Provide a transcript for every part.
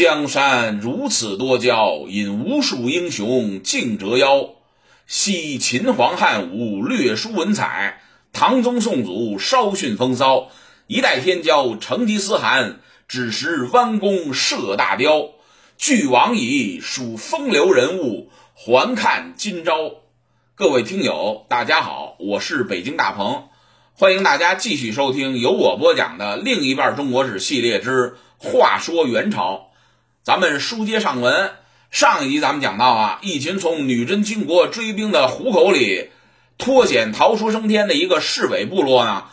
江山如此多娇，引无数英雄竞折腰。惜秦皇汉武略输文采，唐宗宋祖稍逊风骚。一代天骄成吉思汗，只识弯弓射大雕。俱往矣，数风流人物，还看今朝。各位听友，大家好，我是北京大鹏，欢迎大家继续收听由我播讲的另一半中国史系列之话说元朝。咱们书接上文，上一集咱们讲到啊，一群从女真军国追兵的虎口里脱险逃出升天的一个市委部落呢，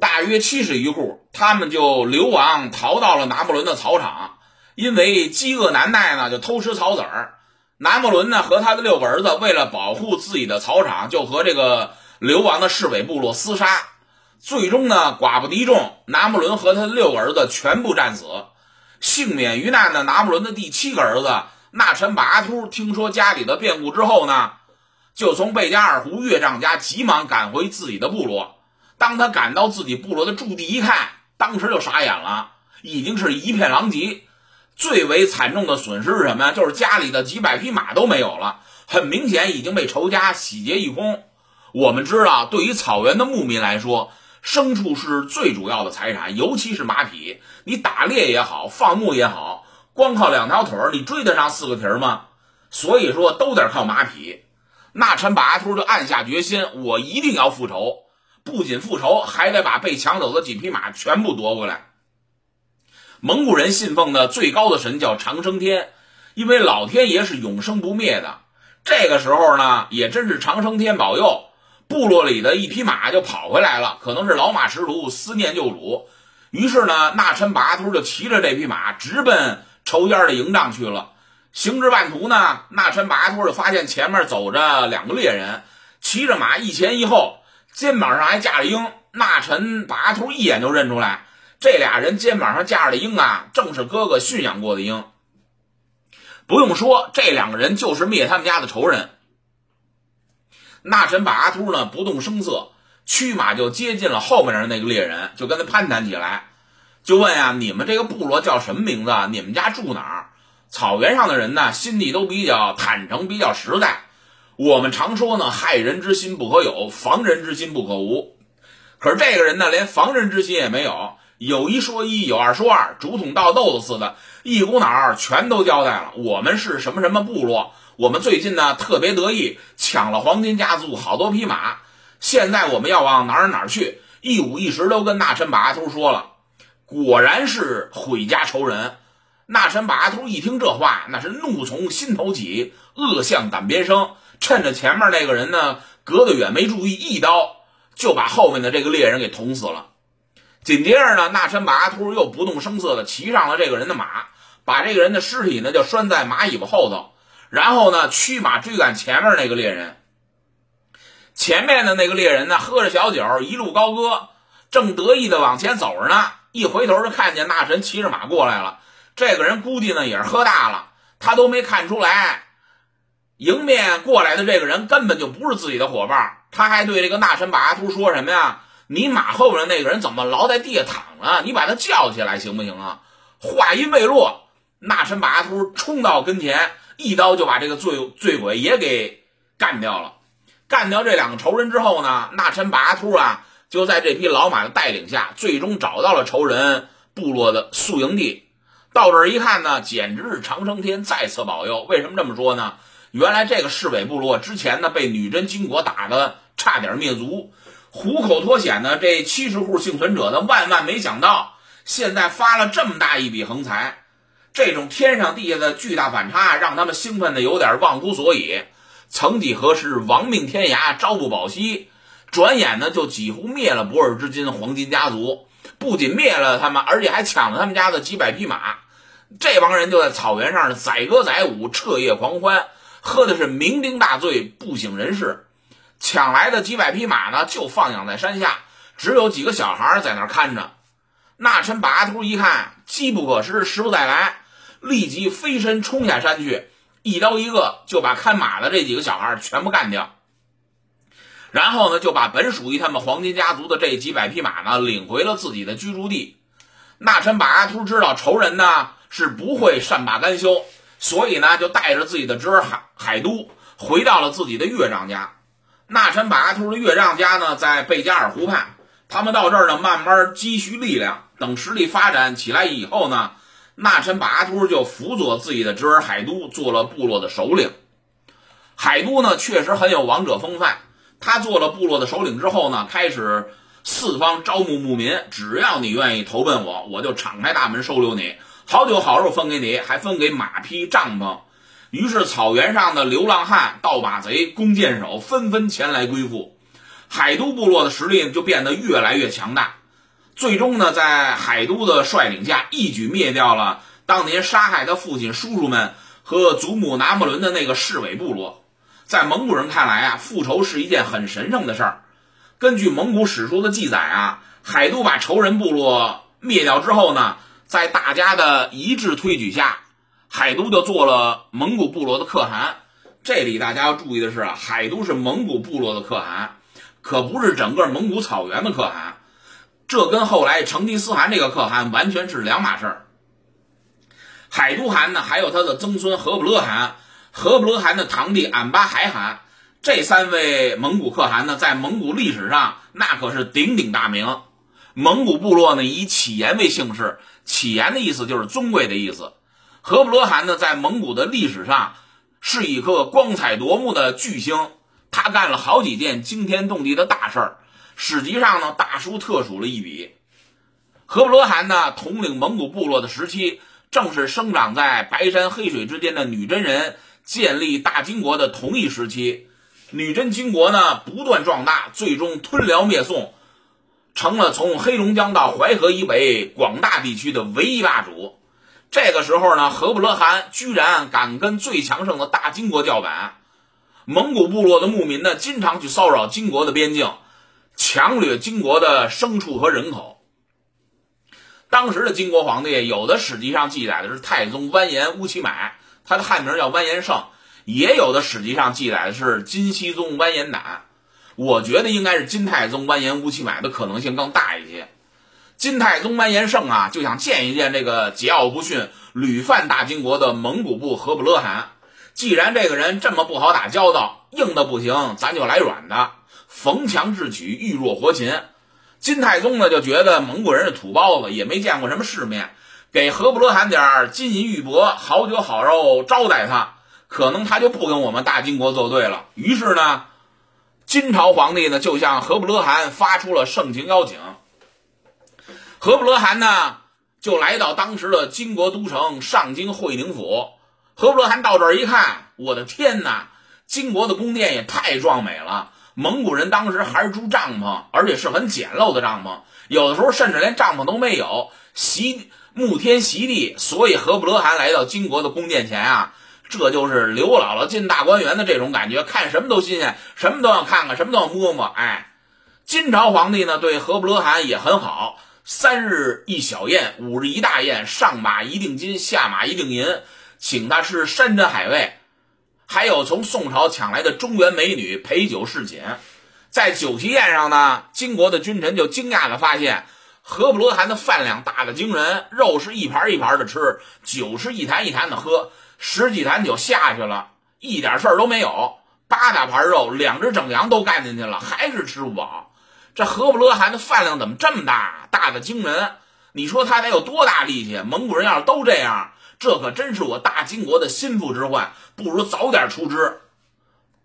大约七十余户，他们就流亡逃到了拿破仑的草场，因为饥饿难耐呢，就偷吃草籽儿。拿破仑呢和他的六个儿子为了保护自己的草场，就和这个流亡的市委部落厮杀，最终呢寡不敌众，拿破仑和他的六个儿子全部战死。幸免于难的拿破仑的第七个儿子纳臣巴阿突，听说家里的变故之后呢，就从贝加尔湖岳丈家急忙赶回自己的部落。当他赶到自己部落的驻地一看，当时就傻眼了，已经是一片狼藉。最为惨重的损失是什么呀？就是家里的几百匹马都没有了，很明显已经被仇家洗劫一空。我们知道，对于草原的牧民来说，牲畜是最主要的财产，尤其是马匹。你打猎也好，放牧也好，光靠两条腿儿，你追得上四个蹄儿吗？所以说，都得靠马匹。那陈把阿秃就暗下决心，我一定要复仇，不仅复仇，还得把被抢走的几匹马全部夺回来。蒙古人信奉的最高的神叫长生天，因为老天爷是永生不灭的。这个时候呢，也真是长生天保佑。部落里的一匹马就跑回来了，可能是老马识途，思念旧主。于是呢，纳琛拔秃就骑着这匹马直奔仇家的营帐去了。行至半途呢，纳琛拔秃就发现前面走着两个猎人，骑着马一前一后，肩膀上还架着鹰。纳琛拔秃一眼就认出来，这俩人肩膀上架着的鹰啊，正是哥哥驯养过的鹰。不用说，这两个人就是灭他们家的仇人。那神把阿秃呢不动声色，驱马就接近了后面的那个猎人，就跟他攀谈起来，就问啊：“你们这个部落叫什么名字？你们家住哪儿？”草原上的人呢，心地都比较坦诚，比较实在。我们常说呢，害人之心不可有，防人之心不可无。可是这个人呢，连防人之心也没有，有一说一，有二说二，竹筒倒豆子似的，一股脑儿全都交代了。我们是什么什么部落？我们最近呢特别得意，抢了黄金家族好多匹马。现在我们要往哪儿哪儿去？一五一十都跟纳申把阿秃说了。果然是毁家仇人。纳申把阿秃一听这话，那是怒从心头起，恶向胆边生。趁着前面那个人呢隔得远没注意，一刀就把后面的这个猎人给捅死了。紧接着呢，纳申把阿秃又不动声色的骑上了这个人的马，把这个人的尸体呢就拴在马尾巴后头。然后呢，驱马追赶前面那个猎人。前面的那个猎人呢，喝着小酒，一路高歌，正得意的往前走着呢。一回头就看见那神骑着马过来了。这个人估计呢也是喝大了，他都没看出来，迎面过来的这个人根本就不是自己的伙伴。他还对这个纳神把阿图说什么呀？你马后边那个人怎么老在地下躺着？你把他叫起来行不行啊？话音未落，纳神把阿图冲到跟前。一刀就把这个醉醉鬼也给干掉了。干掉这两个仇人之后呢，纳琛拔秃啊，就在这匹老马的带领下，最终找到了仇人部落的宿营地。到这儿一看呢，简直是长生天再次保佑。为什么这么说呢？原来这个市委部落之前呢，被女真金国打的差点灭族，虎口脱险呢这七十户幸存者呢，万万没想到，现在发了这么大一笔横财。这种天上地下的巨大反差，让他们兴奋的有点忘乎所以。曾几何时，亡命天涯，朝不保夕，转眼呢就几乎灭了博尔之金黄金家族。不仅灭了他们，而且还抢了他们家的几百匹马。这帮人就在草原上载歌载舞，彻夜狂欢，喝的是酩酊大醉，不省人事。抢来的几百匹马呢，就放养在山下，只有几个小孩在那看着。那臣把阿秃一看，机不可失，时不再来。立即飞身冲下山去，一刀一个就把看马的这几个小孩全部干掉。然后呢，就把本属于他们黄金家族的这几百匹马呢领回了自己的居住地。纳臣把阿秃知道仇人呢是不会善罢甘休，所以呢，就带着自己的侄儿海海都回到了自己的岳丈家。纳陈把阿秃的岳丈家呢，在贝加尔湖畔。他们到这儿呢，慢慢积蓄力量，等实力发展起来以后呢，纳陈把阿秃就辅佐自己的侄儿海都做了部落的首领。海都呢，确实很有王者风范。他做了部落的首领之后呢，开始四方招募牧民，只要你愿意投奔我，我就敞开大门收留你，好酒好肉分给你，还分给马匹、帐篷。于是，草原上的流浪汉、盗马贼、弓箭手纷纷前来归附，海都部落的实力就变得越来越强大。最终呢，在海都的率领下，一举灭掉了当年杀害他父亲、叔叔们和祖母拿破仑的那个市尾部落。在蒙古人看来啊，复仇是一件很神圣的事儿。根据蒙古史书的记载啊，海都把仇人部落灭掉之后呢，在大家的一致推举下。海都就做了蒙古部落的可汗，这里大家要注意的是啊，海都是蒙古部落的可汗，可不是整个蒙古草原的可汗，这跟后来成吉思汗这个可汗完全是两码事儿。海都汗呢，还有他的曾孙和不勒汗，和不勒汗的堂弟俺巴海汗，这三位蒙古可汗呢，在蒙古历史上那可是鼎鼎大名。蒙古部落呢，以乞颜为姓氏，乞颜的意思就是尊贵的意思。和不勒汗呢，在蒙古的历史上是一颗光彩夺目的巨星，他干了好几件惊天动地的大事儿，史籍上呢大书特数了一笔。和不勒汗呢，统领蒙古部落的时期，正是生长在白山黑水之间的女真人建立大金国的同一时期。女真金国呢，不断壮大，最终吞辽灭宋，成了从黑龙江到淮河以北广大地区的唯一霸主。这个时候呢，和不勒汗居然敢跟最强盛的大金国叫板。蒙古部落的牧民呢，经常去骚扰金国的边境，强掠金国的牲畜和人口。当时的金国皇帝，有的史籍上记载的是太宗完颜乌齐买，他的汉名叫完颜晟；也有的史籍上记载的是金熙宗完颜亶。我觉得应该是金太宗完颜乌齐买的可能性更大一些。金太宗完颜晟啊，就想见一见这个桀骜不驯、屡犯大金国的蒙古部和不勒汗。既然这个人这么不好打交道，硬的不行，咱就来软的，逢强智取，遇弱活擒。金太宗呢，就觉得蒙古人是土包子，也没见过什么世面，给和布勒汗点金银玉帛、好酒好肉招待他，可能他就不跟我们大金国作对了。于是呢，金朝皇帝呢，就向和布勒汗发出了盛情邀请。和布勒汗呢，就来到当时的金国都城上京会宁府。和布勒汗到这儿一看，我的天哪！金国的宫殿也太壮美了。蒙古人当时还是住帐篷，而且是很简陋的帐篷，有的时候甚至连帐篷都没有，席沐天席地。所以和布勒汗来到金国的宫殿前啊，这就是刘姥姥进大观园的这种感觉，看什么都新鲜，什么都要看看，什么都要摸摸。哎，金朝皇帝呢，对和布勒汗也很好。三日一小宴，五日一大宴，上马一锭金，下马一锭银，请他吃山珍海味，还有从宋朝抢来的中原美女陪酒侍寝。在酒席宴上呢，金国的君臣就惊讶的发现，和布罗汗的饭量大的惊人，肉是一盘一盘的吃，酒是一坛一坛的喝，十几坛酒下去了，一点事儿都没有，八大盘肉，两只整羊都干进去了，还是吃不饱。这和布勒汗的饭量怎么这么大，大的惊人？你说他得有多大力气？蒙古人要是都这样，这可真是我大金国的心腹之患，不如早点出之。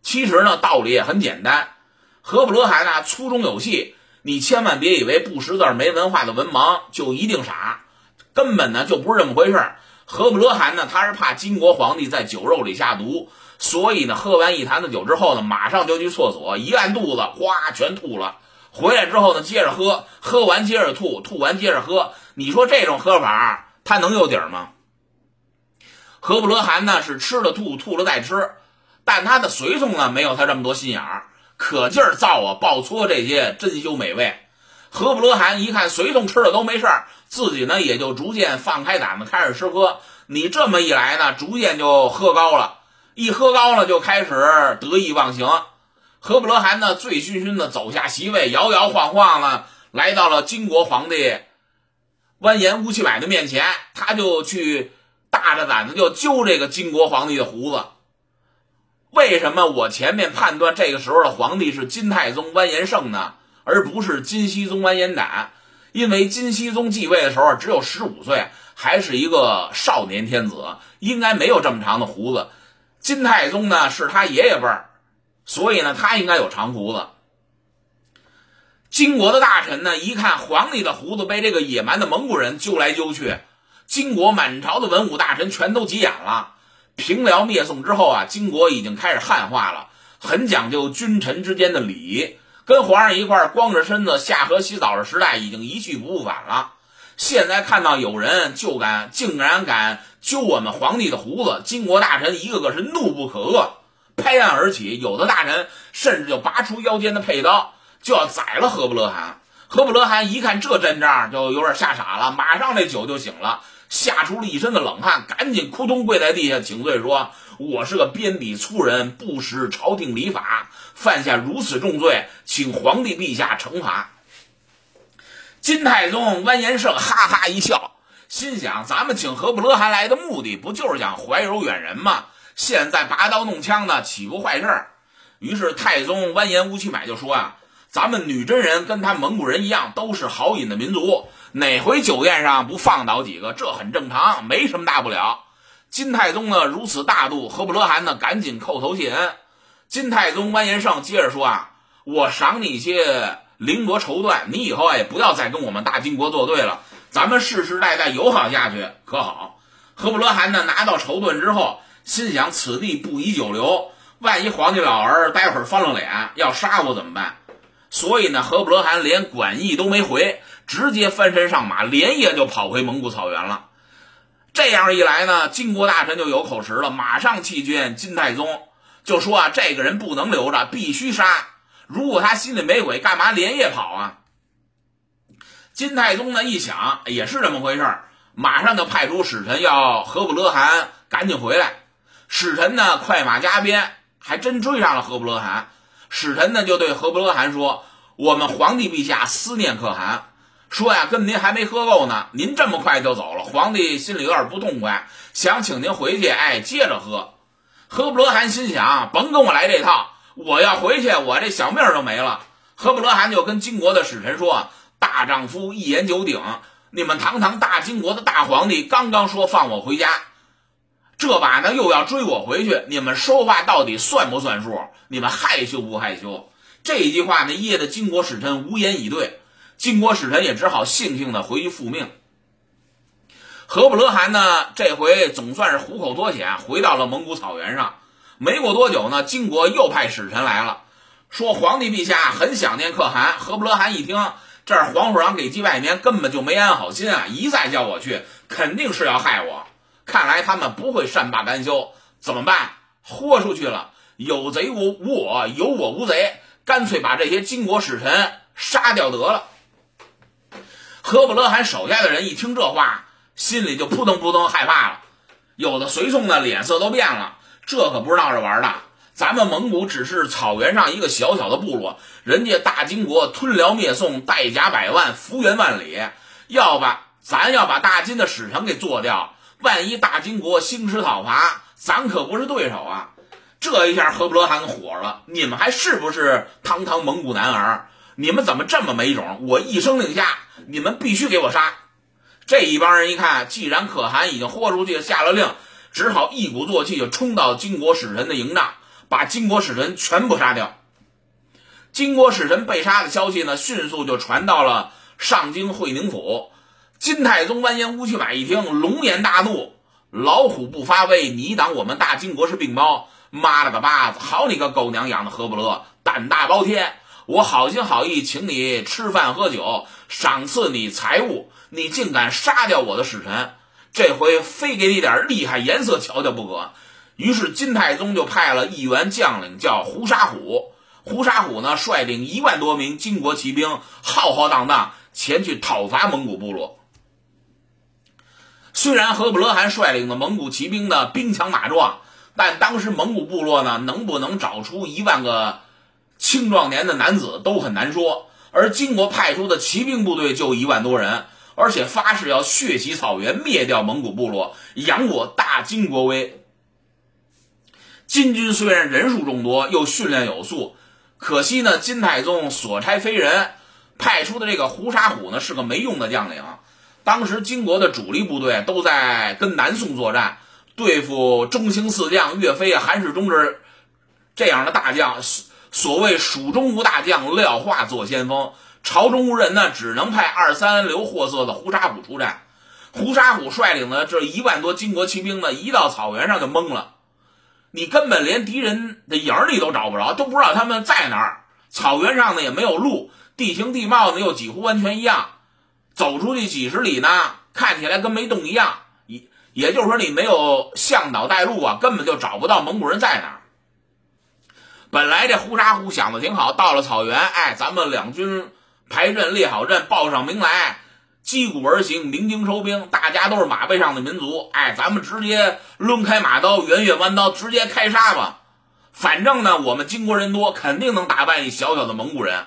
其实呢，道理也很简单，何不勒汗呢粗中有细，你千万别以为不识字、没文化的文盲就一定傻，根本呢就不是这么回事。何不勒汗呢，他是怕金国皇帝在酒肉里下毒，所以呢，喝完一坛子酒之后呢，马上就去厕所，一按肚子，哗，全吐了。回来之后呢，接着喝，喝完接着吐，吐完接着喝。你说这种喝法，他能有底儿吗？何不勒汗呢是吃了吐，吐了再吃，但他的随从呢没有他这么多心眼儿，可劲儿造啊，暴搓这些珍馐美味。何不勒汗一看随从吃了都没事儿，自己呢也就逐渐放开胆子开始吃喝。你这么一来呢，逐渐就喝高了，一喝高了就开始得意忘形。何不勒汗呢，醉醺醺的走下席位，摇摇晃晃的来到了金国皇帝完颜乌齐买的面前。他就去大着胆子就揪这个金国皇帝的胡子。为什么我前面判断这个时候的皇帝是金太宗完颜晟呢，而不是金熙宗完颜亶？因为金熙宗继位的时候只有十五岁，还是一个少年天子，应该没有这么长的胡子。金太宗呢是他爷爷辈儿，所以呢他应该有长胡子。金国的大臣呢一看皇帝的胡子被这个野蛮的蒙古人揪来揪去，金国满朝的文武大臣全都急眼了。平辽灭宋之后啊，金国已经开始汉化了，很讲究君臣之间的礼，跟皇上一块光着身子下河洗澡的时代已经一去不复返了。现在看到有人就敢，竟然敢揪我们皇帝的胡子，金国大臣一个个是怒不可遏，拍案而起。有的大臣甚至就拔出腰间的佩刀，就要宰了何不勒汗。何不勒汗一看这阵仗，就有点吓傻了，马上这酒就醒了。吓出了一身的冷汗，赶紧扑通跪在地下请罪，说：“我是个鞭笔粗人，不识朝廷礼法，犯下如此重罪，请皇帝陛下惩罚。”金太宗完颜晟哈哈一笑，心想：“咱们请何不勒汗来的目的，不就是想怀柔远人吗？现在拔刀弄枪的，岂不坏事？”于是太宗完颜乌齐买就说：“啊，咱们女真人跟他蒙古人一样，都是好饮的民族。”哪回酒宴上不放倒几个？这很正常，没什么大不了。金太宗呢如此大度，何不勒汗呢赶紧叩头谢恩。金太宗完颜晟接着说啊，我赏你一些绫罗绸缎，你以后啊也不要再跟我们大金国作对了，咱们世世代代友好下去，可好？何不勒汗呢拿到绸缎之后，心想此地不宜久留，万一皇帝老儿待会儿翻了脸要杀我怎么办？所以呢，何不勒汗连馆驿都没回。直接翻身上马，连夜就跑回蒙古草原了。这样一来呢，金国大臣就有口实了，马上弃军金太宗，就说啊，这个人不能留着，必须杀。如果他心里没鬼，干嘛连夜跑啊？金太宗呢一想，也是这么回事马上就派出使臣要何不勒汗赶紧回来。使臣呢快马加鞭，还真追上了何不勒汗。使臣呢就对何不勒汗说：“我们皇帝陛下思念可汗。”说呀，跟您还没喝够呢，您这么快就走了，皇帝心里有点不痛快，想请您回去，哎，接着喝。何不勒汗心想，甭跟我来这套，我要回去，我这小命都没了。何不勒汗就跟金国的使臣说：“大丈夫一言九鼎，你们堂堂大金国的大皇帝刚刚说放我回家，这把呢又要追我回去，你们说话到底算不算数？你们害羞不害羞？”这一句话呢噎得金国使臣无言以对。金国使臣也只好悻悻地回去复命。何不勒汗呢？这回总算是虎口脱险，回到了蒙古草原上。没过多久呢，金国又派使臣来了，说皇帝陛下很想念可汗。何不勒汗一听，这儿皇叔长给鸡拜年，根本就没安好心啊！一再叫我去，肯定是要害我。看来他们不会善罢甘休，怎么办？豁出去了！有贼无无我，有我无贼，干脆把这些金国使臣杀掉得了。何不勒汗手下的人一听这话，心里就扑腾扑腾害怕了。有的随从呢，脸色都变了。这可不是闹着玩的。咱们蒙古只是草原上一个小小的部落，人家大金国吞辽灭宋，带甲百万，幅员万里，要把咱要把大金的使臣给做掉。万一大金国兴师讨伐，咱可不是对手啊！这一下，何不勒汗火了。你们还是不是堂堂蒙古男儿？你们怎么这么没种？我一声令下，你们必须给我杀！这一帮人一看，既然可汗已经豁出去下了令，只好一鼓作气就冲到金国使臣的营帐，把金国使臣全部杀掉。金国使臣被杀的消息呢，迅速就传到了上京会宁府。金太宗完颜乌齐买一听，龙颜大怒：“老虎不发威，你当我们大金国是病猫？妈了个巴子！好你个狗娘养的何不勒，胆大包天！”我好心好意请你吃饭喝酒，赏赐你财物，你竟敢杀掉我的使臣，这回非给你点厉害颜色瞧瞧不可。于是金太宗就派了一员将领叫胡沙虎，胡沙虎呢率领一万多名金国骑兵，浩浩荡荡前去讨伐蒙古部落。虽然何不勒汗率领的蒙古骑兵呢兵强马壮，但当时蒙古部落呢能不能找出一万个？青壮年的男子都很难说，而金国派出的骑兵部队就一万多人，而且发誓要血洗草原，灭掉蒙古部落，扬我大金国威。金军虽然人数众多，又训练有素，可惜呢，金太宗所差非人，派出的这个胡沙虎呢是个没用的将领。当时金国的主力部队都在跟南宋作战，对付中兴四将岳飞啊、韩世忠这这样的大将。所谓蜀中无大将，廖化做先锋。朝中无人呢，只能派二三流货色的胡沙虎出战。胡沙虎率领的这一万多金国骑兵呢，一到草原上就懵了。你根本连敌人的影儿你都找不着，都不知道他们在哪儿。草原上呢也没有路，地形地貌呢又几乎完全一样。走出去几十里呢，看起来跟没动一样。也也就是说，你没有向导带路啊，根本就找不到蒙古人在哪儿。本来这胡沙虎想的挺好，到了草原，哎，咱们两军。排阵列好阵，报上名来，击鼓而行，鸣金收兵。大家都是马背上的民族，哎，咱们直接抡开马刀，圆月弯刀，直接开杀吧。反正呢，我们金国人多，肯定能打败你小小的蒙古人。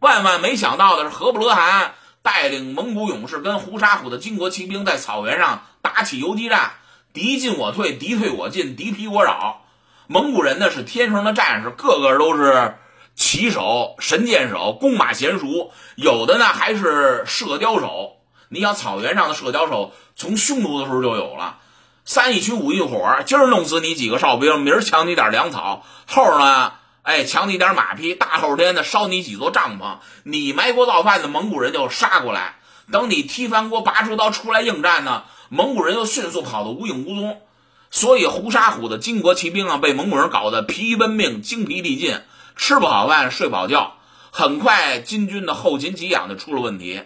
万万没想到的是，何不勒汗带领蒙古勇士跟胡沙虎的金国骑兵在草原上打起游击战，敌进我退，敌退我进，敌疲我扰。蒙古人呢是天生的战士，个个都是。骑手、神箭手、弓马娴熟，有的呢还是射雕手。你想草原上的射雕手，从匈奴的时候就有了。三一群五一伙，今儿弄死你几个哨兵，明儿抢你点粮草，后呢，哎，抢你点马匹，大后天呢烧你几座帐篷。你埋锅造饭的蒙古人就杀过来，等你踢翻锅拔出刀出来应战呢，蒙古人又迅速跑得无影无踪。所以胡沙虎的金国骑兵啊，被蒙古人搞得疲于奔命，精疲力尽。吃不好饭，睡不好觉，很快金军的后勤给养就出了问题。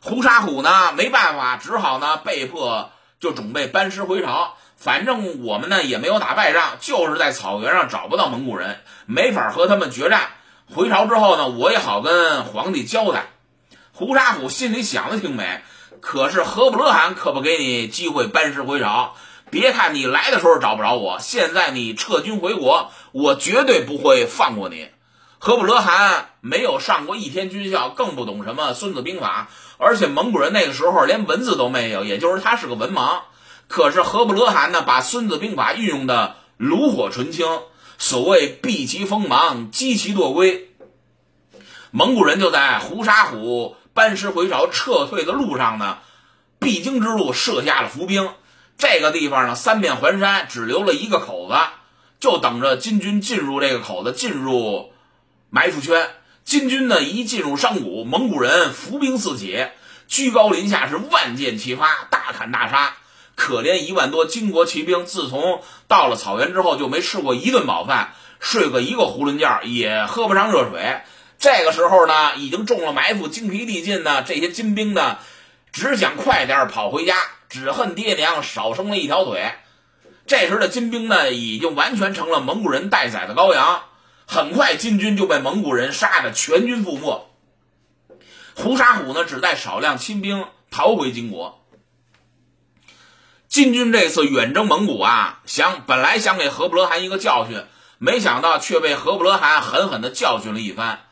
胡沙虎呢，没办法，只好呢被迫就准备班师回朝。反正我们呢也没有打败仗，就是在草原上找不到蒙古人，没法和他们决战。回朝之后呢，我也好跟皇帝交代。胡沙虎心里想的挺美，可是何不勒汗可不给你机会班师回朝。别看你来的时候找不着我，现在你撤军回国，我绝对不会放过你。何不勒汗没有上过一天军校，更不懂什么《孙子兵法》，而且蒙古人那个时候连文字都没有，也就是他是个文盲。可是何不勒汗呢，把《孙子兵法》运用的炉火纯青，所谓避其锋芒，击其惰归。蒙古人就在胡沙虎班师回朝、撤退的路上呢，必经之路设下了伏兵。这个地方呢，三面环山，只留了一个口子，就等着金军进入这个口子，进入。埋伏圈，金军呢一进入山谷，蒙古人伏兵四起，居高临下是万箭齐发，大砍大杀。可怜一万多金国骑兵，自从到了草原之后，就没吃过一顿饱饭，睡过一个囫囵觉，也喝不上热水。这个时候呢，已经中了埋伏，精疲力尽呢，这些金兵呢，只想快点跑回家，只恨爹娘少生了一条腿。这时的金兵呢，已经完全成了蒙古人待宰的羔羊。很快，金军就被蒙古人杀得全军覆没。胡沙虎呢，只带少量亲兵逃回金国。金军这次远征蒙古啊，想本来想给何不勒汗一个教训，没想到却被何不勒汗狠狠地教训了一番。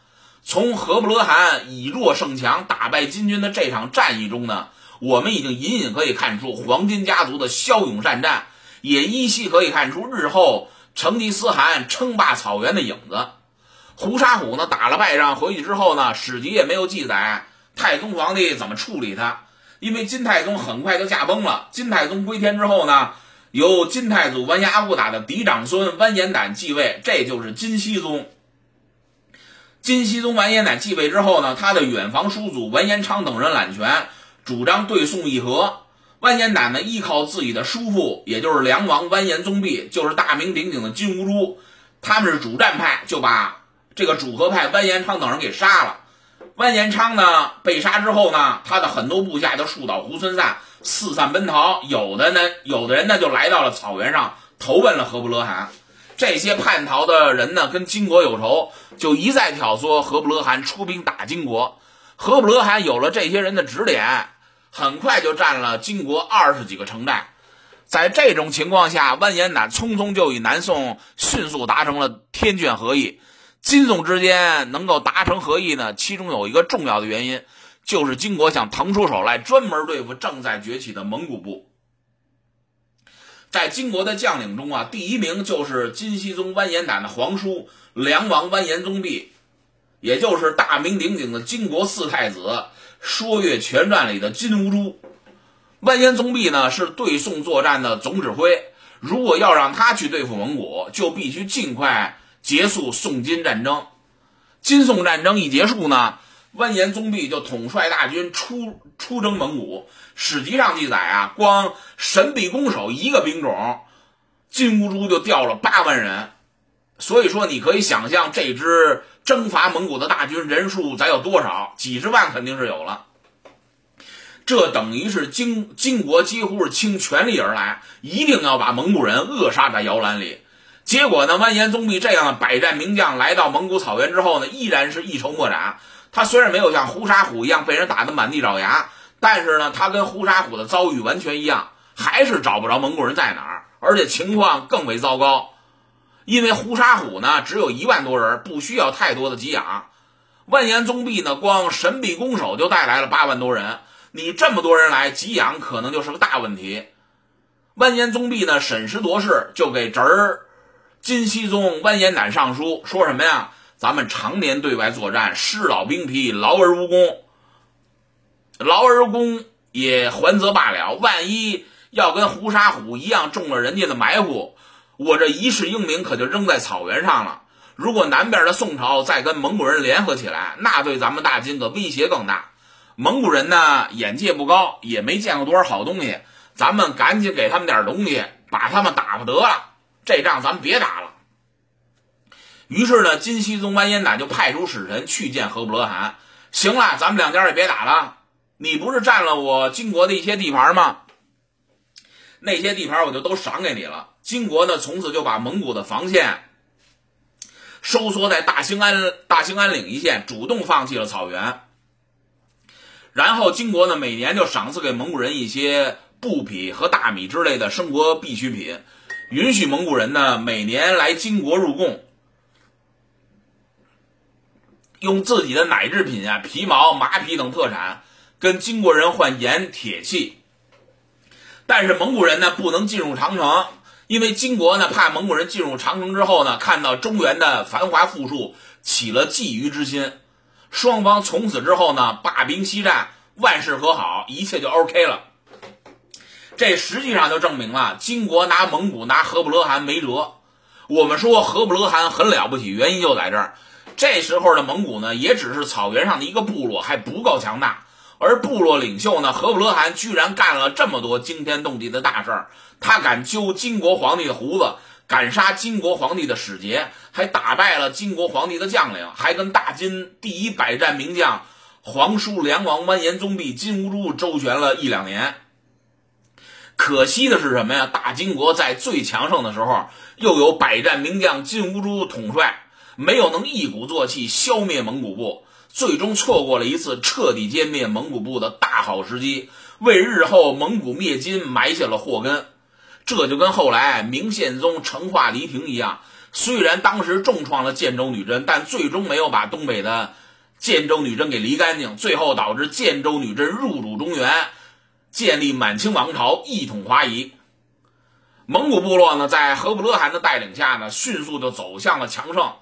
从何不勒汗以弱胜强打败金军的这场战役中呢，我们已经隐隐可以看出黄金家族的骁勇善战，也依稀可以看出日后。成吉思汗称霸草原的影子，胡沙虎呢打了败仗回去之后呢，史籍也没有记载太宗皇帝怎么处理他，因为金太宗很快就驾崩了。金太宗归天之后呢，由金太祖完颜阿骨打的嫡长孙完颜亶继位，这就是金熙宗。金熙宗完颜亶继位之后呢，他的远房叔祖完颜昌等人揽权，主张对宋议和。完颜亶呢，依靠自己的叔父，也就是梁王完颜宗弼，就是大名鼎鼎的金兀术，他们是主战派，就把这个主和派完颜昌等人给杀了。完颜昌呢被杀之后呢，他的很多部下就树倒猢狲散，四散奔逃。有的呢，有的人呢就来到了草原上投奔了何不勒汗。这些叛逃的人呢，跟金国有仇，就一再挑唆何不勒汗出兵打金国。何不勒汗有了这些人的指点。很快就占了金国二十几个城寨，在这种情况下，完颜亶匆匆就与南宋迅速达成了天眷合议。金宋之间能够达成合议呢，其中有一个重要的原因，就是金国想腾出手来专门对付正在崛起的蒙古部。在金国的将领中啊，第一名就是金熙宗完颜亶的皇叔梁王完颜宗弼，也就是大名鼎鼎的金国四太子《说岳全传》里的金兀术。完颜宗弼呢是对宋作战的总指挥，如果要让他去对付蒙古，就必须尽快结束宋金战争。金宋战争一结束呢，完颜宗弼就统帅大军出出征蒙古。史籍上记载啊，光神臂弓手一个兵种，金兀术就调了八万人。所以说，你可以想象这支征伐蒙古的大军人数咱有多少？几十万肯定是有了。这等于是金金国几乎是倾全力而来，一定要把蒙古人扼杀在摇篮里。结果呢，完颜宗弼这样的百战名将来到蒙古草原之后呢，依然是一筹莫展。他虽然没有像呼沙虎一样被人打得满地找牙，但是呢，他跟呼沙虎的遭遇完全一样，还是找不着蒙古人在哪儿，而且情况更为糟糕。因为胡沙虎呢只有一万多人，不需要太多的给养。万延宗弼呢，光神臂弓手就带来了八万多人。你这么多人来给养，可能就是个大问题。万延宗弼呢，审时度势，就给侄儿金熙宗完颜亶上书，说什么呀？咱们常年对外作战，师老兵疲，劳而无功。劳而功也还则罢了，万一要跟胡沙虎一样中了人家的埋伏，我这一世英名可就扔在草原上了。如果南边的宋朝再跟蒙古人联合起来，那对咱们大金的威胁更大。蒙古人呢，眼界不高，也没见过多少好东西。咱们赶紧给他们点东西，把他们打发得了。这仗咱们别打了。于是呢，金熙宗完颜亶就派出使臣去见和不勒汗。行了，咱们两家也别打了。你不是占了我金国的一些地盘吗？那些地盘我就都赏给你了。金国呢，从此就把蒙古的防线收缩在大兴安大兴安岭一线，主动放弃了草原。然后金国呢，每年就赏赐给蒙古人一些布匹和大米之类的生活必需品，允许蒙古人呢每年来金国入贡，用自己的奶制品啊、皮毛、马匹等特产跟金国人换盐、铁器。但是蒙古人呢不能进入长城，因为金国呢怕蒙古人进入长城之后呢，看到中原的繁华富庶，起了觊觎之心。双方从此之后呢，罢兵息战，万事和好，一切就 OK 了。这实际上就证明了金国拿蒙古拿和不勒汗没辙。我们说和不勒汗很了不起，原因就在这儿。这时候的蒙古呢，也只是草原上的一个部落，还不够强大。而部落领袖呢，和不勒汗居然干了这么多惊天动地的大事儿，他敢揪金国皇帝的胡子。敢杀金国皇帝的使节，还打败了金国皇帝的将领，还跟大金第一百战名将皇叔梁王完颜宗弼、金兀术周旋了一两年。可惜的是什么呀？大金国在最强盛的时候，又有百战名将金兀术统帅，没有能一鼓作气消灭蒙古部，最终错过了一次彻底歼灭蒙古部的大好时机，为日后蒙古灭金埋下了祸根。这就跟后来明宪宗成化黎平一样，虽然当时重创了建州女真，但最终没有把东北的建州女真给离干净，最后导致建州女真入主中原，建立满清王朝，一统华夷。蒙古部落呢，在和不勒汗的带领下呢，迅速就走向了强盛。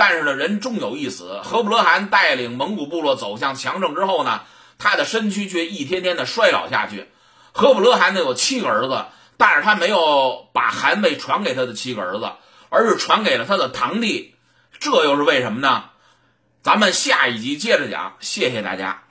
但是呢，人终有一死，何不勒汗带领蒙古部落走向强盛之后呢，他的身躯却一天天的衰老下去。何不勒汗呢，有七个儿子。但是他没有把汗位传给他的七个儿子，而是传给了他的堂弟，这又是为什么呢？咱们下一集接着讲。谢谢大家。